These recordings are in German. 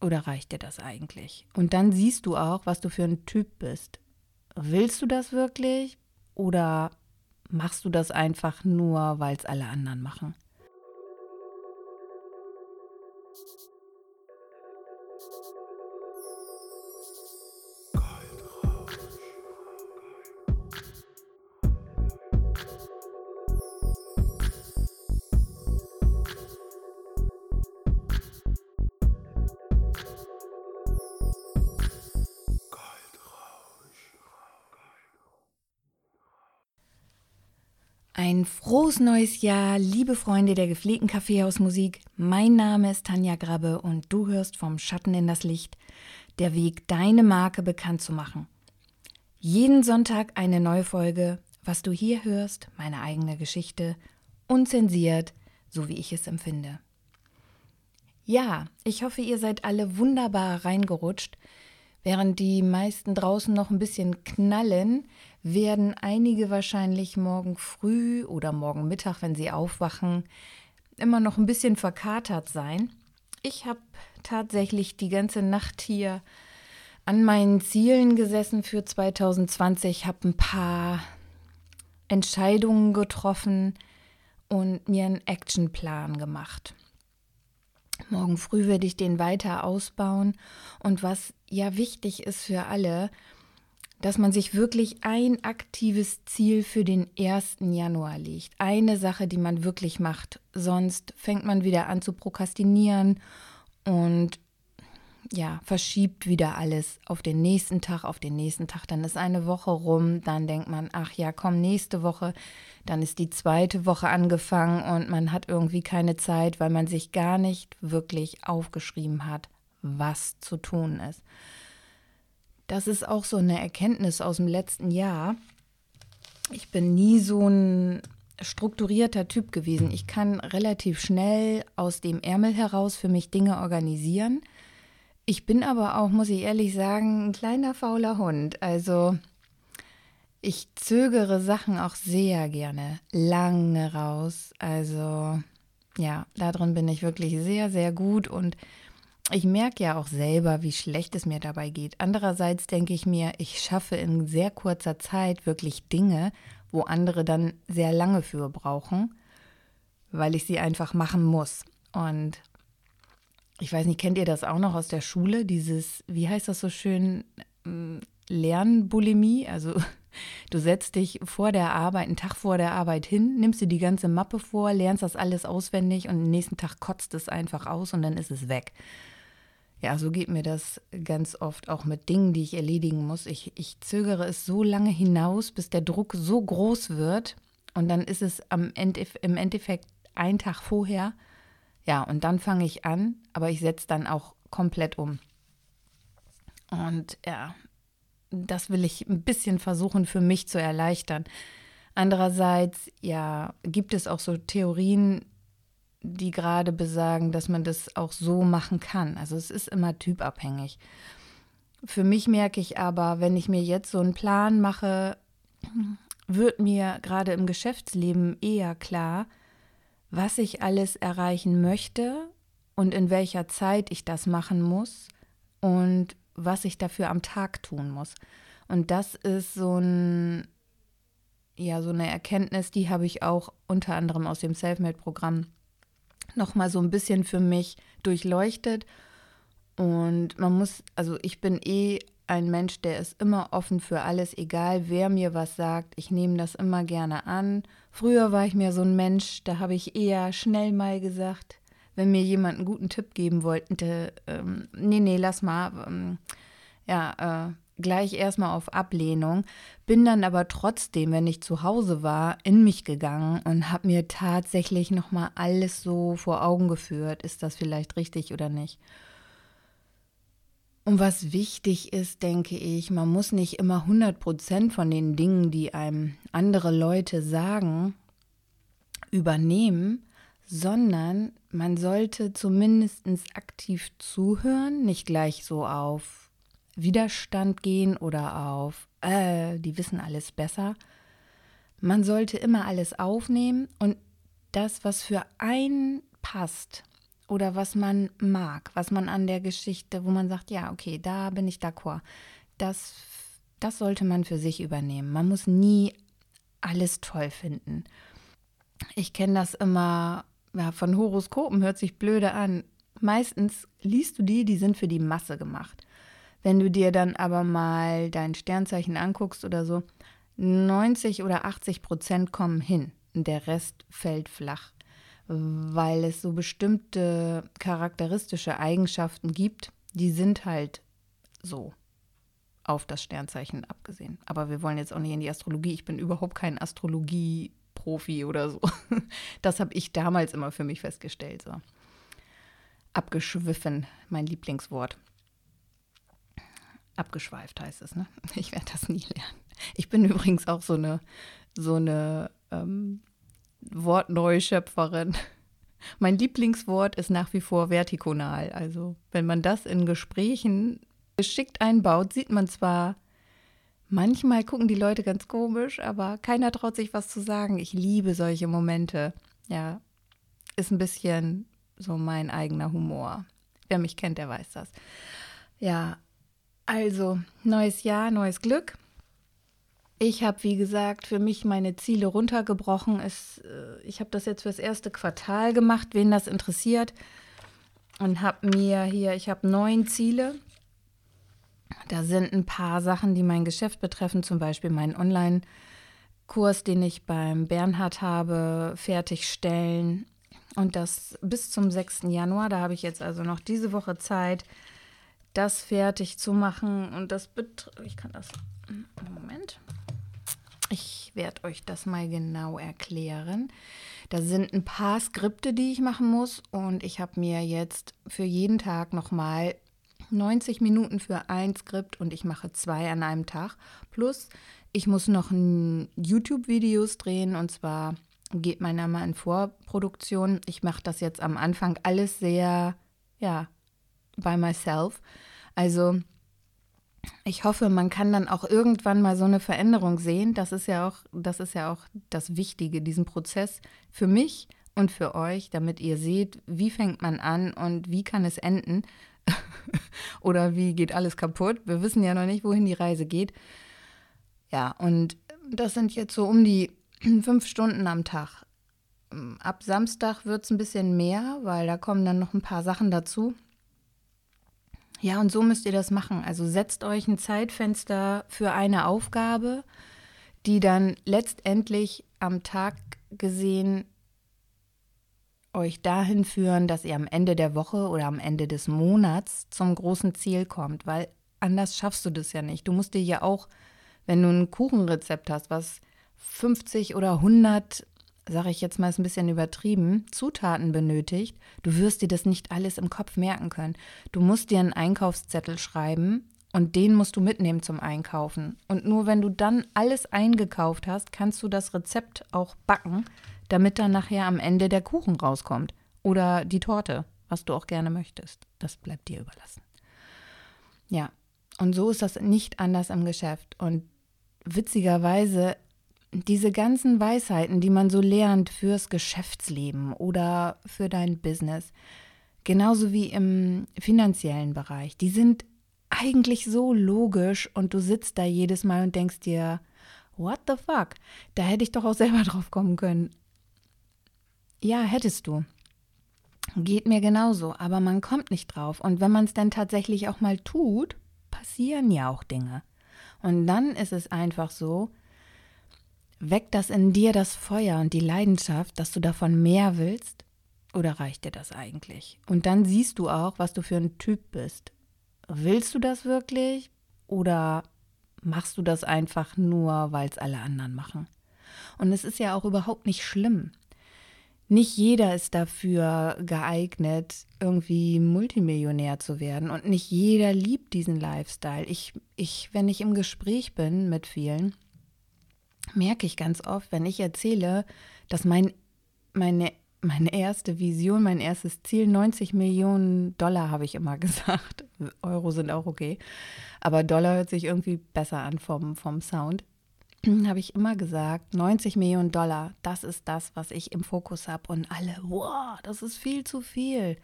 Oder reicht dir das eigentlich? Und dann siehst du auch, was du für ein Typ bist. Willst du das wirklich? Oder machst du das einfach nur, weil es alle anderen machen? Ein frohes neues Jahr, liebe Freunde der gepflegten Kaffeehausmusik. Mein Name ist Tanja Grabbe und du hörst vom Schatten in das Licht, der Weg, deine Marke bekannt zu machen. Jeden Sonntag eine neue Folge. Was du hier hörst, meine eigene Geschichte, unzensiert, so wie ich es empfinde. Ja, ich hoffe, ihr seid alle wunderbar reingerutscht. Während die meisten draußen noch ein bisschen knallen, werden einige wahrscheinlich morgen früh oder morgen Mittag, wenn sie aufwachen, immer noch ein bisschen verkatert sein. Ich habe tatsächlich die ganze Nacht hier an meinen Zielen gesessen für 2020, habe ein paar Entscheidungen getroffen und mir einen Actionplan gemacht. Morgen früh werde ich den weiter ausbauen und was ja wichtig ist für alle, dass man sich wirklich ein aktives Ziel für den 1. Januar legt. Eine Sache, die man wirklich macht. Sonst fängt man wieder an zu prokrastinieren und ja, verschiebt wieder alles auf den nächsten Tag, auf den nächsten Tag. Dann ist eine Woche rum, dann denkt man, ach ja, komm, nächste Woche. Dann ist die zweite Woche angefangen und man hat irgendwie keine Zeit, weil man sich gar nicht wirklich aufgeschrieben hat, was zu tun ist. Das ist auch so eine Erkenntnis aus dem letzten Jahr. Ich bin nie so ein strukturierter Typ gewesen. Ich kann relativ schnell aus dem Ärmel heraus für mich Dinge organisieren. Ich bin aber auch, muss ich ehrlich sagen, ein kleiner fauler Hund. Also ich zögere Sachen auch sehr gerne lange raus. Also ja, darin bin ich wirklich sehr, sehr gut und ich merke ja auch selber, wie schlecht es mir dabei geht. Andererseits denke ich mir, ich schaffe in sehr kurzer Zeit wirklich Dinge, wo andere dann sehr lange für brauchen, weil ich sie einfach machen muss. Und ich weiß nicht, kennt ihr das auch noch aus der Schule? Dieses, wie heißt das so schön, ähm, Lernbulimie? Also du setzt dich vor der Arbeit, einen Tag vor der Arbeit hin, nimmst dir die ganze Mappe vor, lernst das alles auswendig und am nächsten Tag kotzt es einfach aus und dann ist es weg. Ja, so geht mir das ganz oft auch mit Dingen, die ich erledigen muss. Ich, ich zögere es so lange hinaus, bis der Druck so groß wird und dann ist es am Ende, im Endeffekt ein Tag vorher. Ja, und dann fange ich an, aber ich setze dann auch komplett um. Und ja, das will ich ein bisschen versuchen für mich zu erleichtern. Andererseits, ja, gibt es auch so Theorien, die gerade besagen, dass man das auch so machen kann. Also es ist immer typabhängig. Für mich merke ich aber, wenn ich mir jetzt so einen Plan mache, wird mir gerade im Geschäftsleben eher klar, was ich alles erreichen möchte und in welcher Zeit ich das machen muss und was ich dafür am Tag tun muss. Und das ist so ein ja, so eine Erkenntnis, die habe ich auch unter anderem aus dem Selfmade-Programm nochmal so ein bisschen für mich durchleuchtet. Und man muss, also ich bin eh ein Mensch, der ist immer offen für alles, egal wer mir was sagt. Ich nehme das immer gerne an. Früher war ich mir so ein Mensch, da habe ich eher schnell mal gesagt, wenn mir jemand einen guten Tipp geben wollte, ähm, nee, nee, lass mal, ähm, ja, äh, gleich erstmal auf Ablehnung, bin dann aber trotzdem, wenn ich zu Hause war, in mich gegangen und habe mir tatsächlich nochmal alles so vor Augen geführt, ist das vielleicht richtig oder nicht. Und was wichtig ist, denke ich, man muss nicht immer 100% von den Dingen, die einem andere Leute sagen, übernehmen, sondern man sollte zumindest aktiv zuhören, nicht gleich so auf Widerstand gehen oder auf, äh, die wissen alles besser. Man sollte immer alles aufnehmen und das, was für einen passt oder was man mag, was man an der Geschichte, wo man sagt, ja, okay, da bin ich d'accord. Das, das sollte man für sich übernehmen. Man muss nie alles toll finden. Ich kenne das immer ja, von Horoskopen, hört sich blöde an. Meistens liest du die, die sind für die Masse gemacht. Wenn du dir dann aber mal dein Sternzeichen anguckst oder so, 90 oder 80 Prozent kommen hin. Der Rest fällt flach, weil es so bestimmte charakteristische Eigenschaften gibt, die sind halt so auf das Sternzeichen abgesehen. Aber wir wollen jetzt auch nicht in die Astrologie. Ich bin überhaupt kein Astrologie-Profi oder so. Das habe ich damals immer für mich festgestellt. So. Abgeschwiffen, mein Lieblingswort. Abgeschweift heißt es, ne? Ich werde das nie lernen. Ich bin übrigens auch so eine, so eine ähm, Wortneuschöpferin. Mein Lieblingswort ist nach wie vor vertikonal. Also, wenn man das in Gesprächen geschickt einbaut, sieht man zwar, manchmal gucken die Leute ganz komisch, aber keiner traut sich was zu sagen. Ich liebe solche Momente. Ja, ist ein bisschen so mein eigener Humor. Wer mich kennt, der weiß das. Ja, also neues Jahr, neues Glück. Ich habe, wie gesagt, für mich meine Ziele runtergebrochen. Es, äh, ich habe das jetzt fürs erste Quartal gemacht, wen das interessiert. Und habe mir hier, ich habe neun Ziele. Da sind ein paar Sachen, die mein Geschäft betreffen, zum Beispiel meinen Online-Kurs, den ich beim Bernhard habe, fertigstellen. Und das bis zum 6. Januar. Da habe ich jetzt also noch diese Woche Zeit, das fertig zu machen. Und das betrifft, ich kann das, Moment. Ich werde euch das mal genau erklären. Da sind ein paar Skripte, die ich machen muss und ich habe mir jetzt für jeden Tag nochmal 90 Minuten für ein Skript und ich mache zwei an einem Tag. Plus, ich muss noch YouTube-Videos drehen und zwar geht mein Name in Vorproduktion. Ich mache das jetzt am Anfang alles sehr, ja, by myself. Also ich hoffe, man kann dann auch irgendwann mal so eine Veränderung sehen. Das ist ja auch, das ist ja auch das Wichtige, diesen Prozess für mich und für euch, damit ihr seht, wie fängt man an und wie kann es enden oder wie geht alles kaputt. Wir wissen ja noch nicht, wohin die Reise geht. Ja, und das sind jetzt so um die fünf Stunden am Tag. Ab Samstag wird es ein bisschen mehr, weil da kommen dann noch ein paar Sachen dazu. Ja, und so müsst ihr das machen. Also setzt euch ein Zeitfenster für eine Aufgabe, die dann letztendlich am Tag gesehen euch dahin führen, dass ihr am Ende der Woche oder am Ende des Monats zum großen Ziel kommt, weil anders schaffst du das ja nicht. Du musst dir ja auch, wenn du ein Kuchenrezept hast, was 50 oder 100 sage ich jetzt mal, ist ein bisschen übertrieben, Zutaten benötigt, du wirst dir das nicht alles im Kopf merken können. Du musst dir einen Einkaufszettel schreiben und den musst du mitnehmen zum Einkaufen. Und nur wenn du dann alles eingekauft hast, kannst du das Rezept auch backen, damit dann nachher am Ende der Kuchen rauskommt. Oder die Torte, was du auch gerne möchtest. Das bleibt dir überlassen. Ja, und so ist das nicht anders im Geschäft. Und witzigerweise diese ganzen Weisheiten, die man so lernt fürs Geschäftsleben oder für dein Business, genauso wie im finanziellen Bereich, die sind eigentlich so logisch und du sitzt da jedes Mal und denkst dir, what the fuck? Da hätte ich doch auch selber drauf kommen können. Ja, hättest du. Geht mir genauso, aber man kommt nicht drauf. Und wenn man es dann tatsächlich auch mal tut, passieren ja auch Dinge. Und dann ist es einfach so, Weckt das in dir das Feuer und die Leidenschaft, dass du davon mehr willst? Oder reicht dir das eigentlich? Und dann siehst du auch, was du für ein Typ bist. Willst du das wirklich? Oder machst du das einfach nur, weil es alle anderen machen? Und es ist ja auch überhaupt nicht schlimm. Nicht jeder ist dafür geeignet, irgendwie Multimillionär zu werden. Und nicht jeder liebt diesen Lifestyle. Ich, ich, wenn ich im Gespräch bin mit vielen, merke ich ganz oft, wenn ich erzähle, dass mein, meine, meine erste Vision, mein erstes Ziel 90 Millionen Dollar, habe ich immer gesagt. Euro sind auch okay. Aber Dollar hört sich irgendwie besser an vom, vom Sound. habe ich immer gesagt, 90 Millionen Dollar, das ist das, was ich im Fokus habe. Und alle, wow, das ist viel zu viel.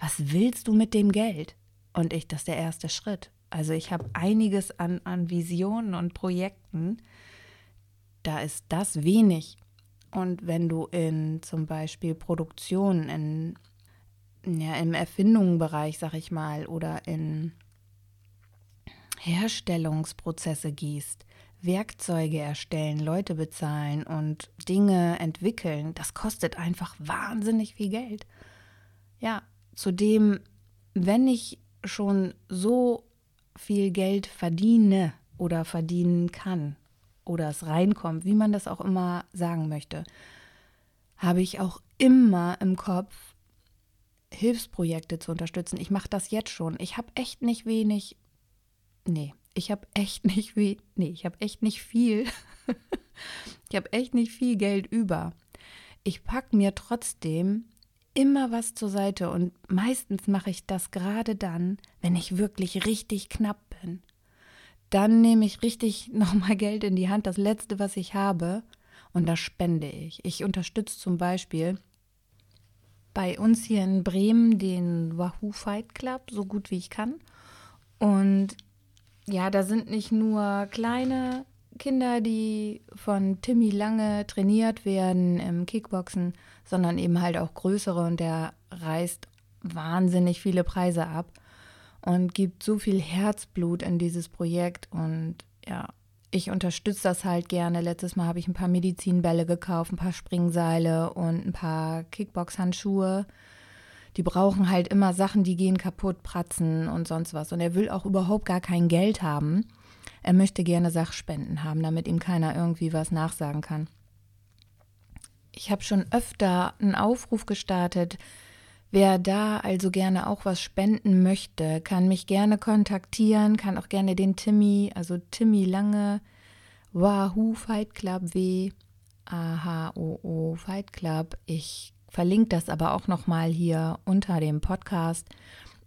Was willst du mit dem Geld? Und ich, das ist der erste Schritt. Also ich habe einiges an, an Visionen und Projekten. Da ist das wenig. Und wenn du in zum Beispiel Produktion, in, ja, im Erfindungsbereich, sag ich mal, oder in Herstellungsprozesse gehst, Werkzeuge erstellen, Leute bezahlen und Dinge entwickeln, das kostet einfach wahnsinnig viel Geld. Ja, zudem, wenn ich schon so viel Geld verdiene oder verdienen kann oder es reinkommt, wie man das auch immer sagen möchte, habe ich auch immer im Kopf, Hilfsprojekte zu unterstützen. Ich mache das jetzt schon. Ich habe echt nicht wenig, nee, ich habe echt nicht wie, nee, ich habe echt nicht viel. ich habe echt nicht viel Geld über. Ich packe mir trotzdem immer was zur Seite und meistens mache ich das gerade dann, wenn ich wirklich richtig knapp bin. Dann nehme ich richtig nochmal Geld in die Hand, das letzte, was ich habe, und das spende ich. Ich unterstütze zum Beispiel bei uns hier in Bremen den Wahoo Fight Club so gut wie ich kann. Und ja, da sind nicht nur kleine Kinder, die von Timmy Lange trainiert werden im Kickboxen, sondern eben halt auch größere und der reißt wahnsinnig viele Preise ab und gibt so viel Herzblut in dieses Projekt und ja, ich unterstütze das halt gerne. Letztes Mal habe ich ein paar Medizinbälle gekauft, ein paar Springseile und ein paar Kickbox-Handschuhe. Die brauchen halt immer Sachen, die gehen kaputt, pratzen und sonst was. Und er will auch überhaupt gar kein Geld haben. Er möchte gerne Sachspenden haben, damit ihm keiner irgendwie was nachsagen kann. Ich habe schon öfter einen Aufruf gestartet. Wer da also gerne auch was spenden möchte, kann mich gerne kontaktieren, kann auch gerne den Timmy, also Timmy Lange, Wahoo Fight Club W, A H O O Fight Club. Ich verlinke das aber auch nochmal hier unter dem Podcast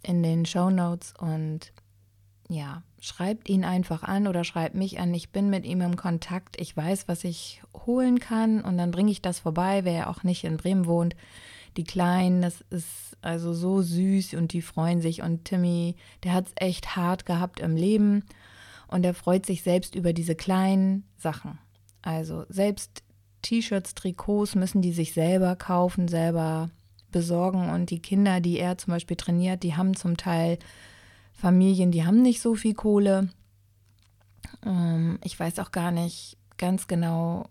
in den Show Notes und ja, schreibt ihn einfach an oder schreibt mich an. Ich bin mit ihm im Kontakt. Ich weiß, was ich holen kann und dann bringe ich das vorbei, wer ja auch nicht in Bremen wohnt. Die Kleinen, das ist also so süß und die freuen sich. Und Timmy, der hat es echt hart gehabt im Leben und er freut sich selbst über diese kleinen Sachen. Also selbst T-Shirts, Trikots müssen die sich selber kaufen, selber besorgen. Und die Kinder, die er zum Beispiel trainiert, die haben zum Teil Familien, die haben nicht so viel Kohle. Ähm, ich weiß auch gar nicht ganz genau,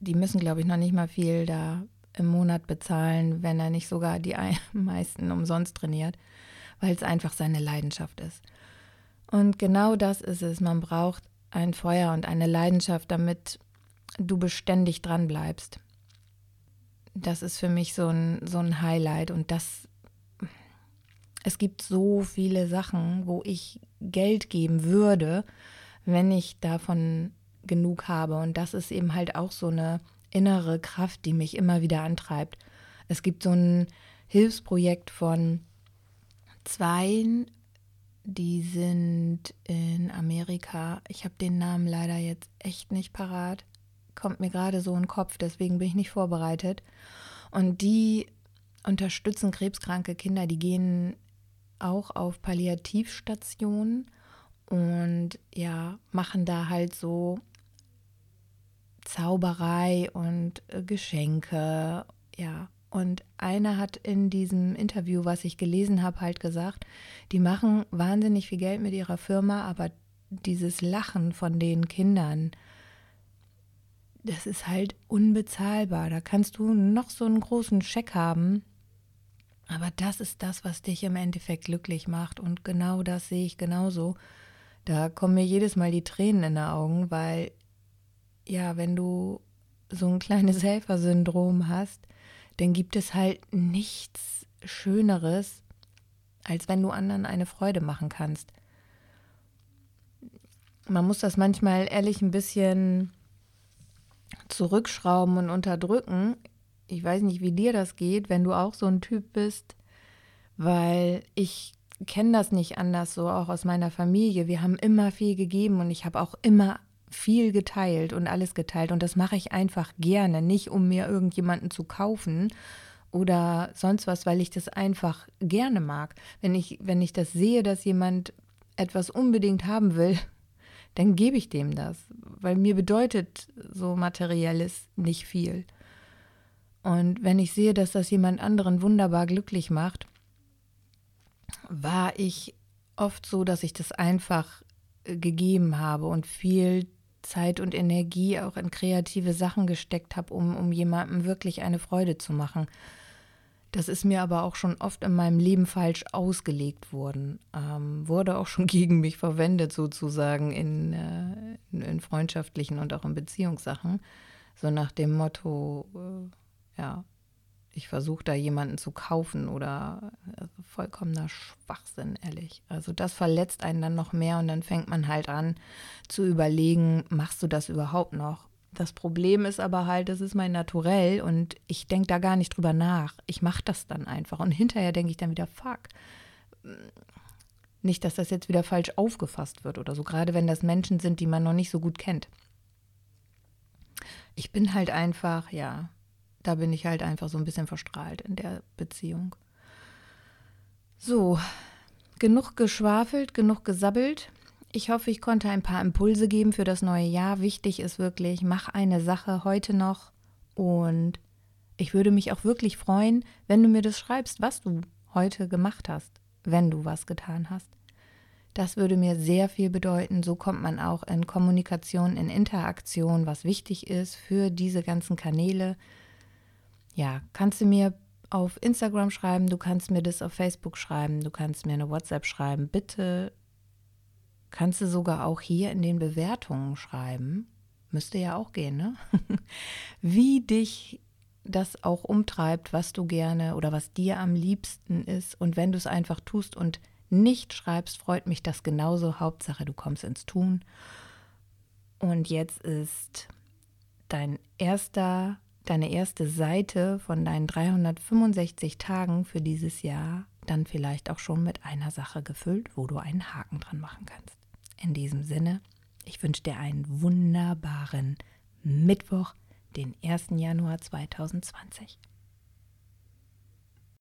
die müssen, glaube ich, noch nicht mal viel da im Monat bezahlen, wenn er nicht sogar die meisten umsonst trainiert, weil es einfach seine Leidenschaft ist. Und genau das ist es. Man braucht ein Feuer und eine Leidenschaft, damit du beständig dran bleibst. Das ist für mich so ein, so ein Highlight und das es gibt so viele Sachen, wo ich Geld geben würde, wenn ich davon genug habe. Und das ist eben halt auch so eine innere Kraft, die mich immer wieder antreibt. Es gibt so ein Hilfsprojekt von zwei, die sind in Amerika. Ich habe den Namen leider jetzt echt nicht parat. Kommt mir gerade so in den Kopf, deswegen bin ich nicht vorbereitet. Und die unterstützen krebskranke Kinder, die gehen auch auf Palliativstationen und ja, machen da halt so Zauberei und äh, Geschenke, ja. Und einer hat in diesem Interview, was ich gelesen habe, halt gesagt, die machen wahnsinnig viel Geld mit ihrer Firma, aber dieses Lachen von den Kindern, das ist halt unbezahlbar. Da kannst du noch so einen großen Scheck haben, aber das ist das, was dich im Endeffekt glücklich macht. Und genau das sehe ich genauso. Da kommen mir jedes Mal die Tränen in die Augen, weil, ja, wenn du so ein kleines Helfersyndrom hast, dann gibt es halt nichts Schöneres, als wenn du anderen eine Freude machen kannst. Man muss das manchmal ehrlich ein bisschen zurückschrauben und unterdrücken ich weiß nicht, wie dir das geht, wenn du auch so ein Typ bist, weil ich kenne das nicht anders so, auch aus meiner Familie. Wir haben immer viel gegeben und ich habe auch immer viel geteilt und alles geteilt und das mache ich einfach gerne, nicht um mir irgendjemanden zu kaufen oder sonst was, weil ich das einfach gerne mag. Wenn ich, wenn ich das sehe, dass jemand etwas unbedingt haben will, dann gebe ich dem das, weil mir bedeutet so materielles nicht viel. Und wenn ich sehe, dass das jemand anderen wunderbar glücklich macht, war ich oft so, dass ich das einfach äh, gegeben habe und viel Zeit und Energie auch in kreative Sachen gesteckt habe, um, um jemandem wirklich eine Freude zu machen. Das ist mir aber auch schon oft in meinem Leben falsch ausgelegt worden. Ähm, wurde auch schon gegen mich verwendet, sozusagen in, äh, in, in, freundschaftlichen und auch in Beziehungssachen. So nach dem Motto, äh, ja, ich versuche da jemanden zu kaufen oder also vollkommener Schwachsinn, ehrlich. Also das verletzt einen dann noch mehr und dann fängt man halt an zu überlegen, machst du das überhaupt noch? Das Problem ist aber halt, das ist mein Naturell und ich denke da gar nicht drüber nach. Ich mache das dann einfach und hinterher denke ich dann wieder, fuck. Nicht, dass das jetzt wieder falsch aufgefasst wird oder so, gerade wenn das Menschen sind, die man noch nicht so gut kennt. Ich bin halt einfach, ja, da bin ich halt einfach so ein bisschen verstrahlt in der Beziehung. So, genug geschwafelt, genug gesabbelt. Ich hoffe, ich konnte ein paar Impulse geben für das neue Jahr. Wichtig ist wirklich, mach eine Sache heute noch und ich würde mich auch wirklich freuen, wenn du mir das schreibst, was du heute gemacht hast, wenn du was getan hast. Das würde mir sehr viel bedeuten. So kommt man auch in Kommunikation, in Interaktion, was wichtig ist für diese ganzen Kanäle. Ja, kannst du mir auf Instagram schreiben, du kannst mir das auf Facebook schreiben, du kannst mir eine WhatsApp schreiben. Bitte Kannst du sogar auch hier in den Bewertungen schreiben. Müsste ja auch gehen, ne? Wie dich das auch umtreibt, was du gerne oder was dir am liebsten ist. Und wenn du es einfach tust und nicht schreibst, freut mich das genauso. Hauptsache, du kommst ins Tun. Und jetzt ist dein erster, deine erste Seite von deinen 365 Tagen für dieses Jahr dann vielleicht auch schon mit einer Sache gefüllt, wo du einen Haken dran machen kannst. In diesem Sinne, ich wünsche dir einen wunderbaren Mittwoch, den 1. Januar 2020.